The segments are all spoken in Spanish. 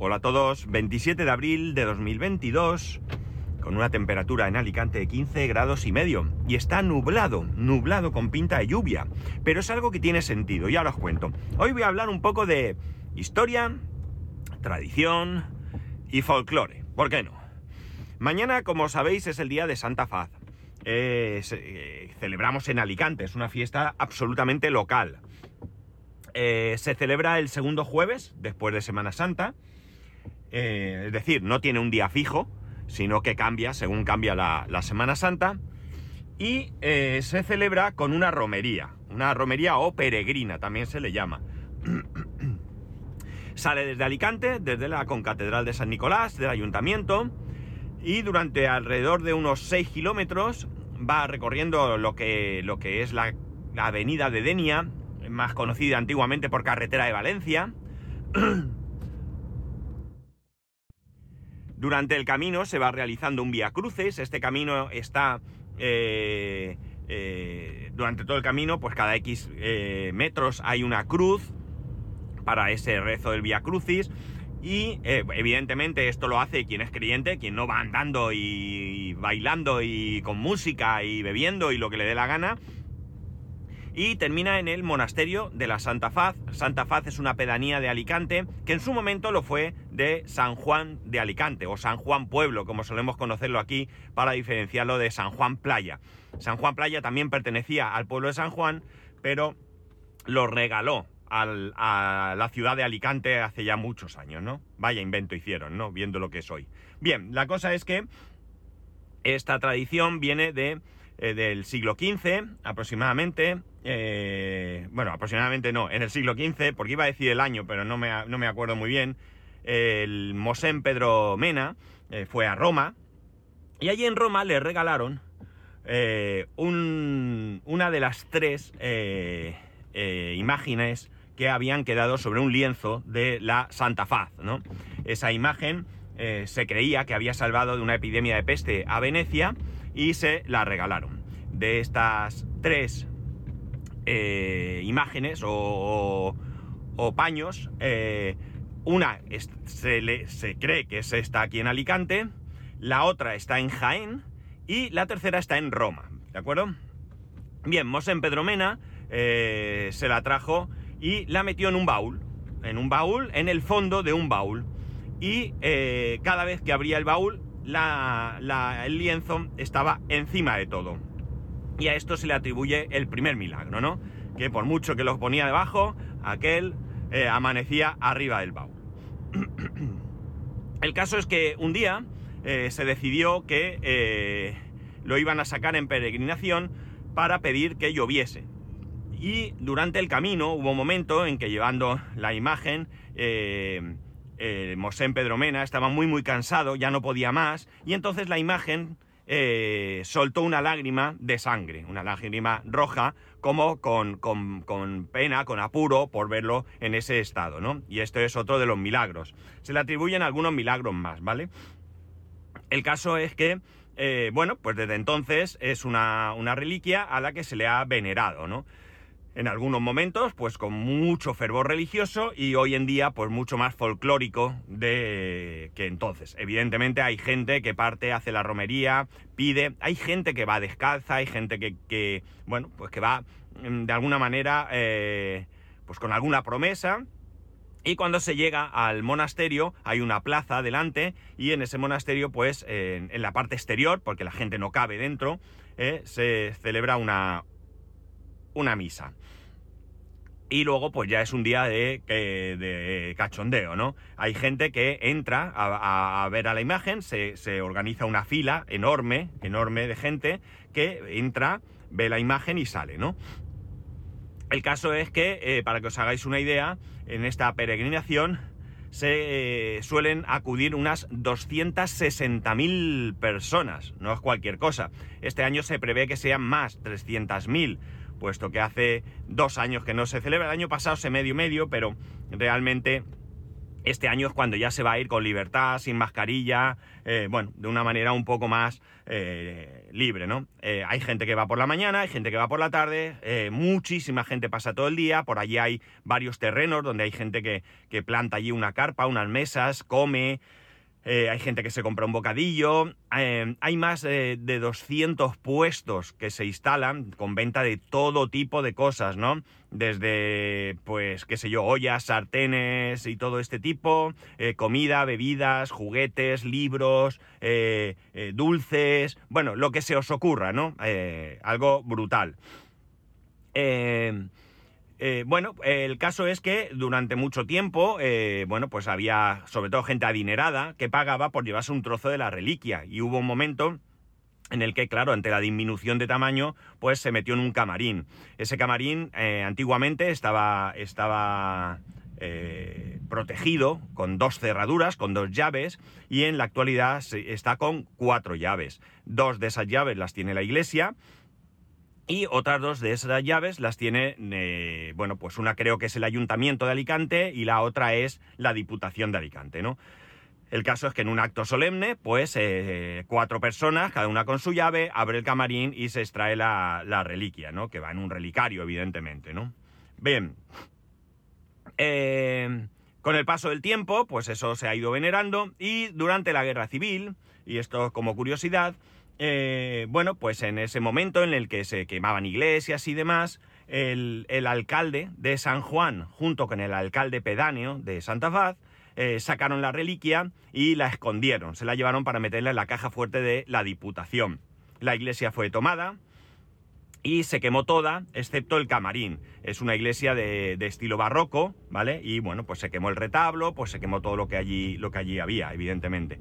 Hola a todos, 27 de abril de 2022, con una temperatura en Alicante de 15 grados y medio. Y está nublado, nublado con pinta de lluvia. Pero es algo que tiene sentido, ya os cuento. Hoy voy a hablar un poco de historia, tradición y folclore. ¿Por qué no? Mañana, como sabéis, es el día de Santa Faz. Eh, celebramos en Alicante, es una fiesta absolutamente local. Eh, se celebra el segundo jueves, después de Semana Santa. Eh, es decir, no tiene un día fijo, sino que cambia según cambia la, Semana Santa. Y eh, se celebra con una romería, una romería o peregrina, también se le llama. Sale desde Alicante, desde la concatedral de San Nicolás, del ayuntamiento, y durante alrededor de unos 6 kilómetros va recorriendo lo que, es la avenida de Denia, más conocida antiguamente por carretera de Valencia. Durante el camino se va realizando un vía cruces. Este camino está. Eh, eh, durante todo el camino, pues cada X eh, metros hay una cruz para ese rezo del vía crucis. Y evidentemente esto lo hace quien es creyente, quien no va andando y bailando y con música y bebiendo y lo que le dé la gana, y termina en el monasterio de la Santa Faz. Santa Faz es una pedanía de Alicante que en su momento lo fue de San Juan de Alicante o San Juan Pueblo, como solemos conocerlo aquí para diferenciarlo de San Juan Playa. San Juan Playa también pertenecía al pueblo de San Juan, pero lo regaló a la ciudad de Alicante hace ya muchos años, ¿no? Vaya invento hicieron, ¿no? Viendo lo que es hoy. Bien, la cosa es que esta tradición viene de, eh, del siglo XV aproximadamente, eh, bueno, aproximadamente no, en el siglo XV, porque iba a decir el año, pero no me, no me acuerdo muy bien, el Mosén Pedro Mena eh, fue a Roma y allí en Roma le regalaron una de las tres imágenes que habían quedado sobre un lienzo de la Santa Faz, ¿no? Esa imagen se creía que había salvado de una epidemia de peste a Venecia y se la regalaron. De estas tres eh, imágenes o, paños. Eh, una se, se cree que es esta aquí en Alicante, la otra está en Jaén y la tercera está en Roma, ¿de acuerdo? Bien, Mosén Pedromena eh, se la trajo y la metió en un baúl, en un baúl, en el fondo de un baúl. Y cada vez que abría el baúl, el lienzo estaba encima de todo. Y a esto se le atribuye el primer milagro, ¿no? Que por mucho que lo ponía debajo, aquel eh, amanecía arriba del baúl. el caso es que un día eh, se decidió que eh, lo iban a sacar en peregrinación para pedir que lloviese. Y durante el camino hubo un momento en que llevando la imagen, Mosén Pedro Mena estaba muy muy cansado, ya no podía más, y entonces la imagen eh, soltó una lágrima de sangre, una lágrima roja, como con, pena, con apuro por verlo en ese estado, ¿no? Y esto es otro de los milagros. Se le atribuyen algunos milagros más, ¿vale? El caso es que, eh, bueno, pues desde entonces es una, una reliquia a la que se le ha venerado, ¿no? En algunos momentos, pues con mucho fervor religioso y hoy en día, pues mucho más folclórico de que entonces. Evidentemente hay gente que parte, hace la romería, pide, hay gente que va descalza, hay gente que, bueno, pues que va mm, de alguna manera, eh, pues con alguna promesa. Y cuando se llega al monasterio hay una plaza delante y en ese monasterio pues en, la parte exterior, porque la gente no cabe dentro, eh, se celebra una, una misa. Y luego, pues ya es un día de, de cachondeo, ¿no? Hay gente que entra a, ver a la imagen, se, organiza una fila enorme, enorme de gente que entra, ve la imagen y sale, ¿no? El caso es que, eh, para que os hagáis una idea, en esta peregrinación se eh, suelen acudir unas 260.000 personas, no es cualquier cosa. Este año se prevé que sean más, 300.000 puesto que hace dos años que no se celebra. El año pasado se medio medio, pero realmente este año es cuando ya se va a ir con libertad, sin mascarilla, eh, bueno, de una manera un poco más eh, libre, ¿no? Eh, hay gente que va por la mañana, hay gente que va por la tarde, muchísima gente pasa todo el día, por allí hay varios terrenos donde hay gente que, que planta allí una carpa, unas mesas, come, eh, hay gente que se compra un bocadillo, eh, hay más de 200 puestos que se instalan con venta de todo tipo de cosas, ¿no? Desde, pues, qué sé yo, ollas, sartenes y todo este tipo, eh, comida, bebidas, juguetes, libros, dulces, bueno, lo que se os ocurra, ¿no? algo brutal. Eh, bueno, el caso es que durante mucho tiempo, eh, bueno, pues había sobre todo gente adinerada que pagaba por llevarse un trozo de la reliquia y hubo un momento en el que, claro, ante la disminución de tamaño, pues se metió en un camarín. Ese camarín eh, antiguamente estaba, estaba protegido con dos cerraduras, con dos llaves, y en la actualidad está con cuatro llaves. Dos de esas llaves las tiene la iglesia y otras dos de esas llaves las tiene, eh, bueno, pues una creo que es el Ayuntamiento de Alicante y la otra es la Diputación de Alicante, ¿no? El caso es que en un acto solemne, pues eh, cuatro personas, cada una con su llave, abre el camarín y se extrae la, reliquia, ¿no? Que va en un relicario, evidentemente, ¿no? Bien. Eh, con el paso del tiempo, pues eso se ha ido venerando y durante la Guerra Civil, y esto como curiosidad, eh, bueno, pues en ese momento en el que se quemaban iglesias y demás, el, alcalde de San Juan, junto con el alcalde pedáneo de Santa Faz, eh, sacaron la reliquia y la escondieron. Se la llevaron para meterla en la caja fuerte de la Diputación. La iglesia fue tomada y se quemó toda, excepto el camarín. Es una iglesia de, de, estilo barroco, ¿vale? Y bueno, pues se quemó el retablo, pues se quemó todo lo que allí, lo que allí había, evidentemente.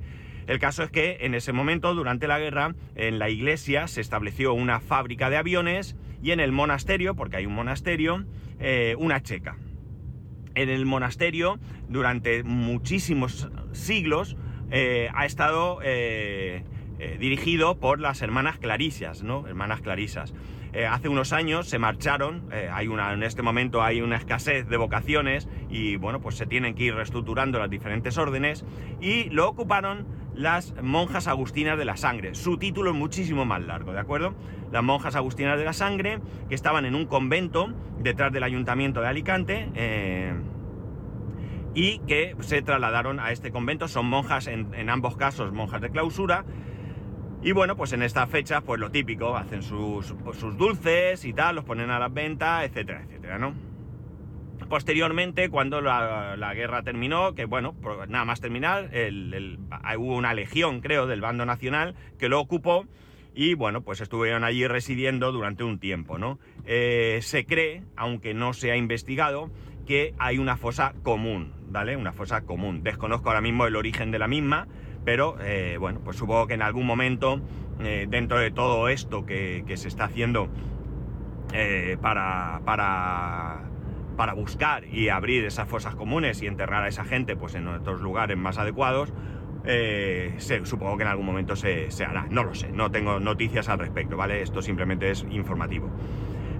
El caso es que en ese momento, durante la guerra, en la iglesia se estableció una fábrica de aviones y en el monasterio, porque hay un monasterio, eh, una checa. En el monasterio, durante muchísimos siglos, eh, ha estado eh, dirigido por las hermanas Clarisias, ¿no? Hermanas Clarisas. hace unos años se marcharon, hay una, en este momento hay una escasez de vocaciones y bueno, pues se tienen que ir reestructurando las diferentes órdenes y lo ocuparon las monjas agustinas de la sangre. Su título es muchísimo más largo, ¿de acuerdo? Las monjas agustinas de la sangre, que estaban en un convento detrás del ayuntamiento de Alicante, eh, y que se trasladaron a este convento. Son monjas, en, ambos casos, monjas de clausura. Y bueno, pues en estas fechas, pues lo típico, hacen sus, pues sus dulces y tal, los ponen a la venta, etcétera, etcétera, ¿no? Posteriormente, cuando la, guerra terminó, que bueno, nada más terminar, hubo una legión, creo, del bando nacional que lo ocupó y bueno, pues estuvieron allí residiendo durante un tiempo, ¿no? Eh, se cree, aunque no se ha investigado, que hay una fosa común, ¿vale? Una fosa común. Desconozco ahora mismo el origen de la misma, pero eh, bueno, pues supongo que en algún momento, eh, dentro de todo esto que, se está haciendo para, para para buscar y abrir esas fosas comunes y enterrar a esa gente pues, en otros lugares más adecuados, eh, supongo que en algún momento se, hará. No lo sé, no tengo noticias al respecto, ¿vale? Esto simplemente es informativo.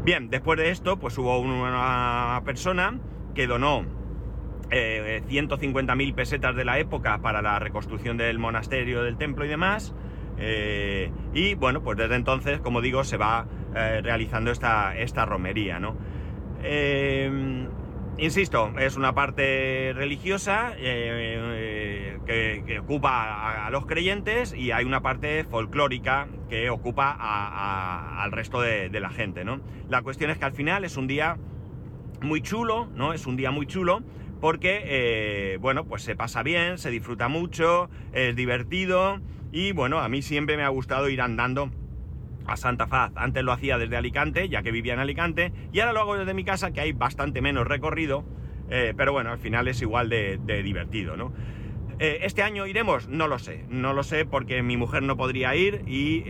Bien, después de esto, pues hubo una persona que donó eh, 150.000 pesetas de la época para la reconstrucción del monasterio, del templo y demás. Eh, y bueno, pues desde entonces, como digo, se va eh, realizando esta, esta romería, ¿no? Eh, insisto, es una parte religiosa que, ocupa a, los creyentes y hay una parte folclórica que ocupa al resto de, la gente, ¿no? La cuestión es que al final es un día muy chulo, ¿no? Es un día muy chulo porque, eh, bueno, pues se pasa bien, se disfruta mucho, es divertido y, bueno, a mí siempre me ha gustado ir andando a Santa Faz. Antes lo hacía desde Alicante, ya que vivía en Alicante, y ahora lo hago desde mi casa, que hay bastante menos recorrido, eh, pero bueno, al final es igual de, divertido, ¿no? Eh, ¿Este año iremos? No lo sé, no lo sé porque mi mujer no podría ir y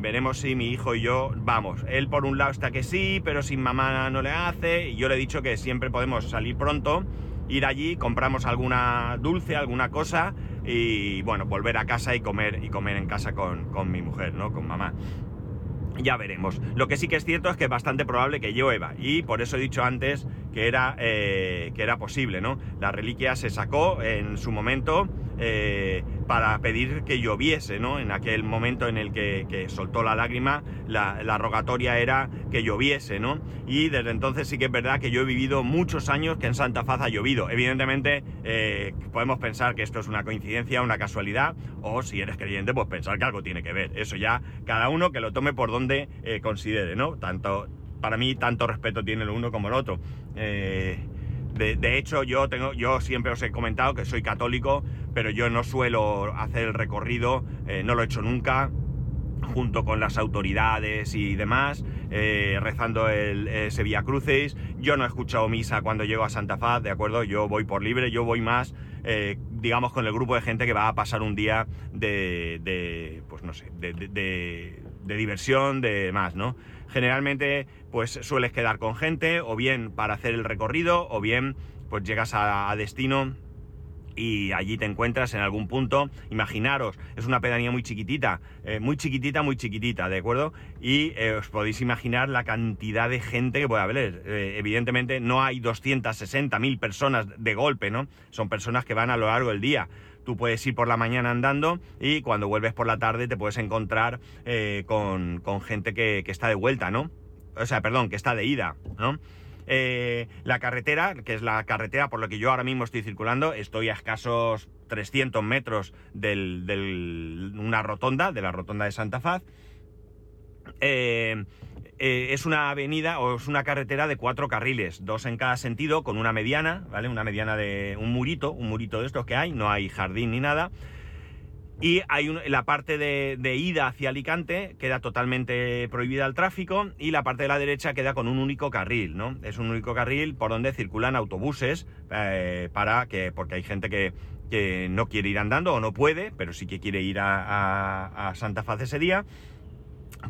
veremos si mi hijo y yo vamos. Él por un lado está que sí, pero sin mamá no le hace y yo le he dicho que siempre podemos salir pronto, ir allí, compramos alguna dulce, alguna cosa y bueno, volver a casa y comer, y comer en casa con, con mi mujer, ¿no? Con mamá. Ya veremos. Lo que sí que es cierto es que es bastante probable que llueva y por eso he dicho antes que era, eh, que era posible, ¿no? La reliquia se sacó en su momento eh, para pedir que lloviese, ¿no? En aquel momento en el que, soltó la lágrima, la, rogatoria era que lloviese, ¿no? Y desde entonces sí que es verdad que yo he vivido muchos años que en Santa Faz ha llovido. Evidentemente eh, podemos pensar que esto es una coincidencia, una casualidad, o si eres creyente, pues pensar que algo tiene que ver. Eso ya cada uno que lo tome por donde considere, ¿no? Tanto para mí tanto respeto tiene el uno como el otro. Eh, de, hecho, yo, tengo, yo siempre os he comentado que soy católico, pero yo no suelo hacer el recorrido, eh, no lo he hecho nunca, junto con las autoridades y demás, eh, rezando el, ese Via Crucis. Yo no he escuchado misa cuando llego a Santa Faz, ¿de acuerdo? Yo voy por libre, yo voy más, digamos, con el grupo de gente que va a pasar un día de, de pues no sé, de, de diversión, de más, ¿no? Generalmente, pues sueles quedar con gente, o bien para hacer el recorrido, o bien, pues llegas a, destino y allí te encuentras en algún punto. Imaginaros, es una pedanía muy chiquitita, eh, muy chiquitita, muy chiquitita, ¿de acuerdo? Y eh, os podéis imaginar la cantidad de gente que puede haber. Eh, evidentemente no hay 260.000 personas de golpe, ¿no? Son personas que van a lo largo del día. Tú puedes ir por la mañana andando y cuando vuelves por la tarde te puedes encontrar eh, con, gente que, está de vuelta, ¿no? O sea, perdón, que está de ida, ¿no? Eh, la carretera, que es la carretera por la que yo ahora mismo estoy circulando, estoy a escasos 300 metros de una rotonda, de la rotonda de Santa Faz. Eh, eh, es una avenida o es una carretera de cuatro carriles, dos en cada sentido, con una mediana, ¿vale? Una mediana de un murito, un murito de estos que hay, no hay jardín ni nada. Y hay la parte de, ida hacia Alicante queda totalmente prohibida al tráfico y la parte de la derecha queda con un único carril, ¿no? Es un único carril por donde circulan autobuses eh, para que, porque hay gente que, no quiere ir andando o no puede, pero sí que quiere ir a, a Santa Faz ese día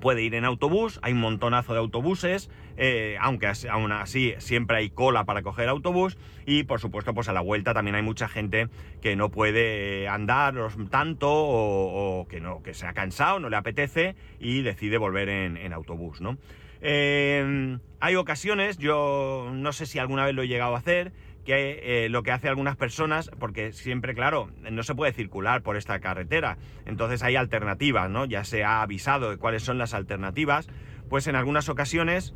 puede ir en autobús, hay un montonazo de autobuses, eh, aunque aún así siempre hay cola para coger autobús y por supuesto pues a la vuelta también hay mucha gente que no puede andar tanto o, que, no, que se ha cansado, no le apetece y decide volver en, autobús, ¿no? Eh, hay ocasiones, yo no sé si alguna vez lo he llegado a hacer, que eh, lo que hace algunas personas, porque siempre, claro, no se puede circular por esta carretera, entonces hay alternativas, ¿no? Ya se ha avisado de cuáles son las alternativas, pues en algunas ocasiones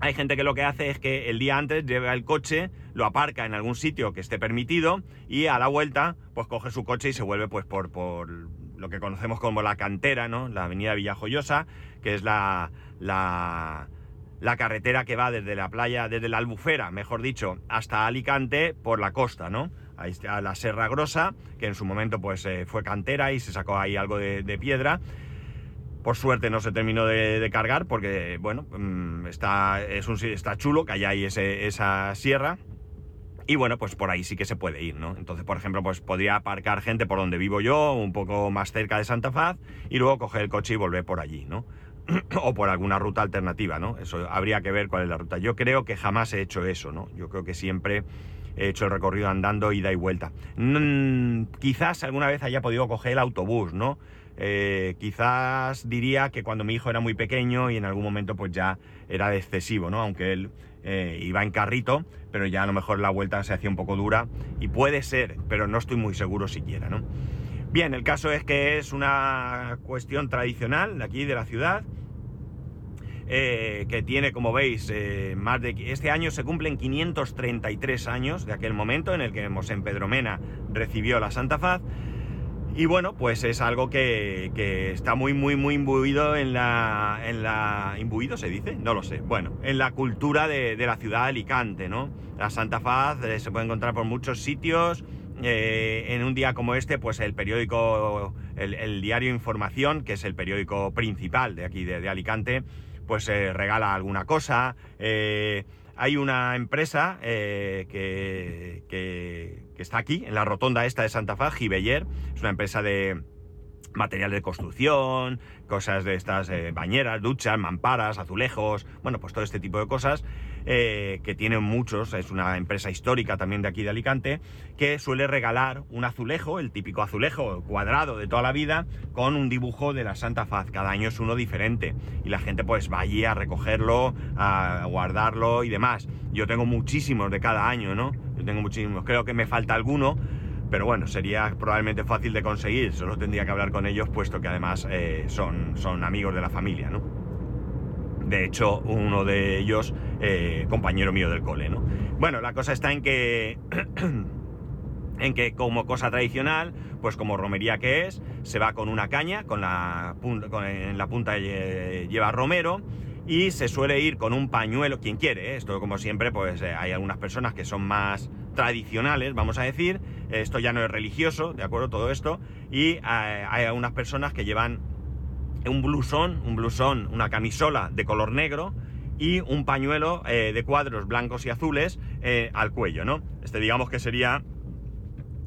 hay gente que lo que hace es que el día antes lleva el coche, lo aparca en algún sitio que esté permitido y a la vuelta pues coge su coche y se vuelve pues por, por lo que conocemos como la cantera, ¿no? La avenida Villajoyosa, que es la, la la carretera que va desde la playa, desde la Albufera, mejor dicho, hasta Alicante por la costa, ¿no? Ahí está la Serra Grosa, que en su momento pues eh, fue cantera y se sacó ahí algo de, piedra. Por suerte no se terminó de, cargar porque, bueno, mm, está, es un, está chulo que haya ahí esa sierra. Y bueno, pues por ahí sí que se puede ir, ¿no? Entonces, por ejemplo, pues podría aparcar gente por donde vivo yo, un poco más cerca de Santa Faz, y luego coger el coche y volver por allí, ¿no? o por alguna ruta alternativa, ¿no? Eso habría que ver cuál es la ruta. Yo creo que jamás he hecho eso, ¿no? Yo creo que siempre he hecho el recorrido andando ida y vuelta. Mm, quizás alguna vez haya podido coger el autobús, ¿no? Eh, quizás diría que cuando mi hijo era muy pequeño y en algún momento pues ya era excesivo, ¿no? Aunque él eh, iba en carrito, pero ya a lo mejor la vuelta se hacía un poco dura y puede ser, pero no estoy muy seguro siquiera, ¿no? Bien, el caso es que es una cuestión tradicional de aquí, de la ciudad, eh, que tiene, como veis, eh, más de... Este año se cumplen 533 años de aquel momento en el que Mosén Pedro Mena recibió la Santa Faz. Y bueno, pues es algo que, está muy, muy, muy imbuido en la, en la... ¿Imbuido se dice? No lo sé. Bueno, en la cultura de, la ciudad de Alicante, ¿no? La Santa Faz eh, se puede encontrar por muchos sitios, eh, en un día como este, pues el periódico, el, diario Información, que es el periódico principal de aquí de, Alicante, pues eh, regala alguna cosa. Eh, hay una empresa que, está aquí, en la rotonda esta de Santa Fe, Gibeller, es una empresa de, material de construcción, cosas de estas bañeras, duchas, mamparas, azulejos, bueno, pues todo este tipo de cosas eh, que tienen muchos, es una empresa histórica también de aquí de Alicante, que suele regalar un azulejo, el típico azulejo cuadrado de toda la vida, con un dibujo de la Santa Faz, cada año es uno diferente, y la gente pues va allí a recogerlo, a guardarlo y demás. Yo tengo muchísimos de cada año, ¿no? Yo tengo muchísimos, creo que me falta alguno, pero bueno, sería probablemente fácil de conseguir, solo tendría que hablar con ellos, puesto que además eh, son, son amigos de la familia, ¿no? De hecho, uno de ellos, eh, compañero mío del cole, ¿no? Bueno, la cosa está en que... en que como cosa tradicional, pues como romería que es, se va con una caña, con la con, en la punta lleva romero, y se suele ir con un pañuelo, quien quiere, ¿eh? esto como siempre, pues eh, hay algunas personas que son más tradicionales, vamos a decir, esto ya no es religioso, ¿de acuerdo? Todo esto, y eh, hay algunas personas que llevan un blusón, un blusón, una camisola de color negro y un pañuelo de cuadros blancos y azules al cuello, ¿no? Este digamos que sería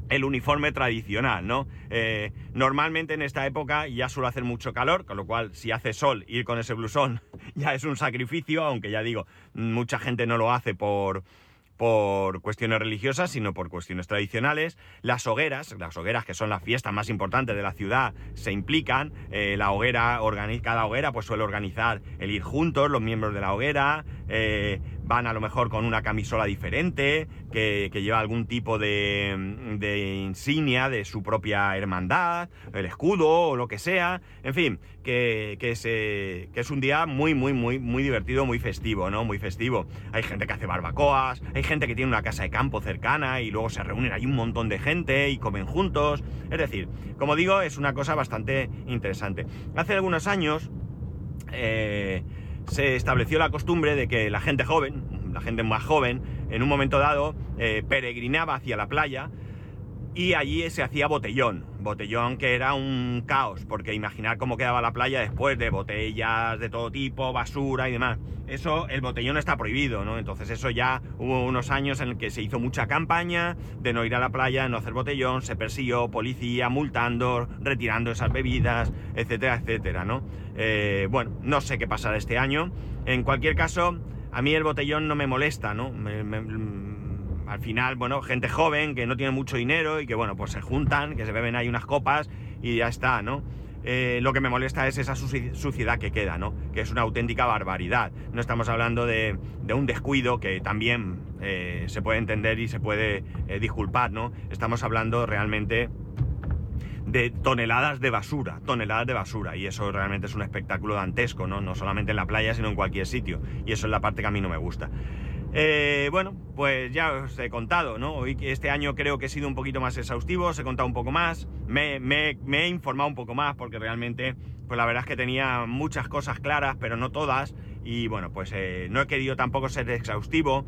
el uniforme tradicional, ¿no? Eh, normalmente en esta época ya suele hacer mucho calor, con lo cual si hace sol ir con ese blusón ya es un sacrificio, aunque ya digo, mucha gente no lo hace por, por cuestiones religiosas, sino por cuestiones tradicionales. Las hogueras, las hogueras que son la fiesta más importante de la ciudad, se implican. Eh, la hoguera, cada hoguera pues suele organizar el ir juntos, los miembros de la hoguera, eh, van a lo mejor con una camisola diferente, que, lleva algún tipo de, de, insignia de su propia hermandad, el escudo o lo que sea. En fin, que, que, se, que es un día muy, muy, muy, muy divertido, muy festivo, ¿no? Muy festivo. Hay gente que hace barbacoas, hay gente que tiene una casa de campo cercana y luego se reúnen ahí un montón de gente y comen juntos. Es decir, como digo, es una cosa bastante interesante. Hace algunos años... Eh, se estableció la costumbre de que la gente joven, la gente más joven, en un momento dado eh, peregrinaba hacia la playa y allí se hacía botellón. Botellón que era un caos, porque imaginar cómo quedaba la playa después de botellas de todo tipo, basura y demás. Eso, el botellón está prohibido, ¿no? Entonces eso ya hubo unos años en el que se hizo mucha campaña de no ir a la playa, no hacer botellón, se persiguió policía multando, retirando esas bebidas, etcétera, etcétera, ¿no? Eh, bueno, no sé qué pasará este año. En cualquier caso, a mí el botellón no me molesta, ¿no? Al final, bueno, gente joven que no tiene mucho dinero y que, bueno, pues se juntan, que se beben ahí unas copas y ya está, ¿no? Eh, lo que me molesta es esa suciedad que queda, ¿no? Que es una auténtica barbaridad. No estamos hablando de, un descuido que también eh, se puede entender y se puede eh, disculpar, ¿no? Estamos hablando realmente de toneladas de basura, toneladas de basura, y eso realmente es un espectáculo dantesco, ¿no? No solamente en la playa, sino en cualquier sitio, y eso es la parte que a mí no me gusta. Eh, bueno, pues ya os he contado, ¿no? Hoy este año creo que he sido un poquito más exhaustivo, os he contado un poco más, me, he informado un poco más porque realmente, pues la verdad es que tenía muchas cosas claras, pero no todas, y bueno, pues eh, no he querido tampoco ser exhaustivo,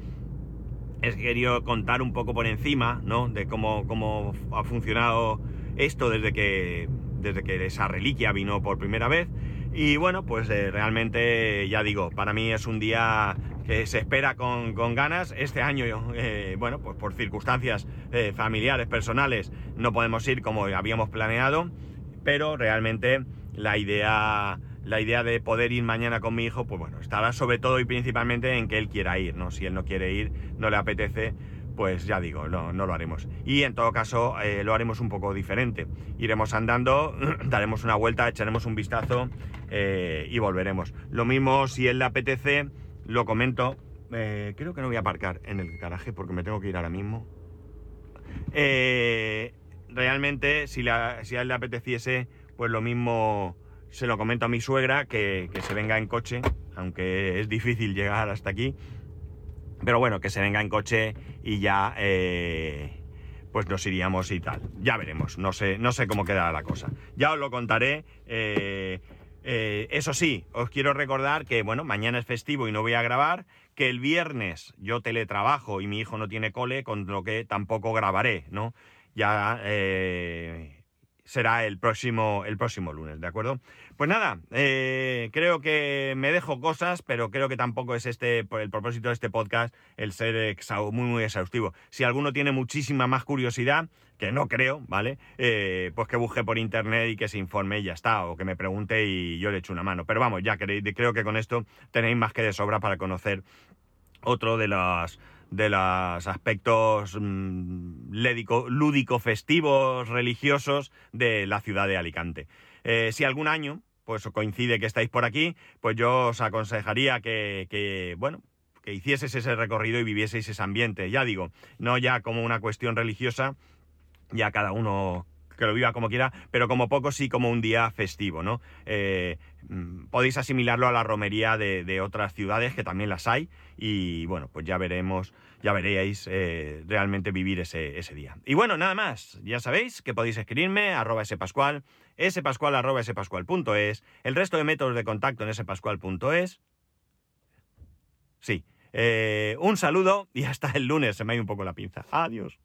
he querido contar un poco por encima, ¿no? De cómo, cómo ha funcionado esto desde que, desde que esa reliquia vino por primera vez. Y bueno, pues eh, realmente, ya digo, para mí es un día que se espera con, ganas. Este año, eh, bueno, pues por circunstancias eh, familiares, personales, no podemos ir como habíamos planeado, pero realmente la idea, la idea de poder ir mañana con mi hijo, pues bueno, estará sobre todo y principalmente en que él quiera ir, ¿no? Si él no quiere ir, no le apetece, pues ya digo, no, no lo haremos. Y en todo caso, eh, lo haremos un poco diferente. Iremos andando, daremos una vuelta, echaremos un vistazo y volveremos. Lo mismo si él le apetece lo comento. Eh, creo que no voy a aparcar en el garaje porque me tengo que ir ahora mismo. Eh, realmente, si, a él le apeteciese, pues lo mismo se lo comento a mi suegra, que, se venga en coche, aunque es difícil llegar hasta aquí. Pero bueno, que se venga en coche y ya eh, pues nos iríamos y tal. Ya veremos, no sé, no sé cómo quedará la cosa. Ya os lo contaré. Eso sí, os quiero recordar que, bueno, mañana es festivo y no voy a grabar, que el viernes yo teletrabajo y mi hijo no tiene cole, con lo que tampoco grabaré, ¿no? Ya, eh, será el próximo, el próximo lunes, ¿de acuerdo? Pues nada, eh, creo que me dejo cosas, pero creo que tampoco es este el propósito de este podcast el ser muy, muy exhaustivo. Si alguno tiene muchísima más curiosidad, que no creo, ¿vale? Eh, pues que busque por internet y que se informe y ya está, o que me pregunte y yo le echo una mano. Pero vamos, ya creo que con esto tenéis más que de sobra para conocer otro de los de los aspectos mm, lúdico, festivos, religiosos de la ciudad de Alicante. Eh, si algún año pues coincide que estáis por aquí, pues yo os aconsejaría que, que, bueno, que hicieseis ese recorrido y vivieseis ese ambiente. Ya digo, no ya como una cuestión religiosa, ya cada uno que lo viva como quiera, pero como poco sí como un día festivo, ¿no? Eh, mm, podéis asimilarlo a la romería de, otras ciudades, que también las hay, y bueno, pues ya veremos, ya veréis eh, realmente vivir ese, ese, día. Y bueno, nada más, ya sabéis que podéis escribirme, arroba spascual, spascual arroba spascual.es, el resto de métodos de contacto en spascual.es. Sí, eh, un saludo y hasta el lunes, se me ha ido un poco la pinza. Adiós.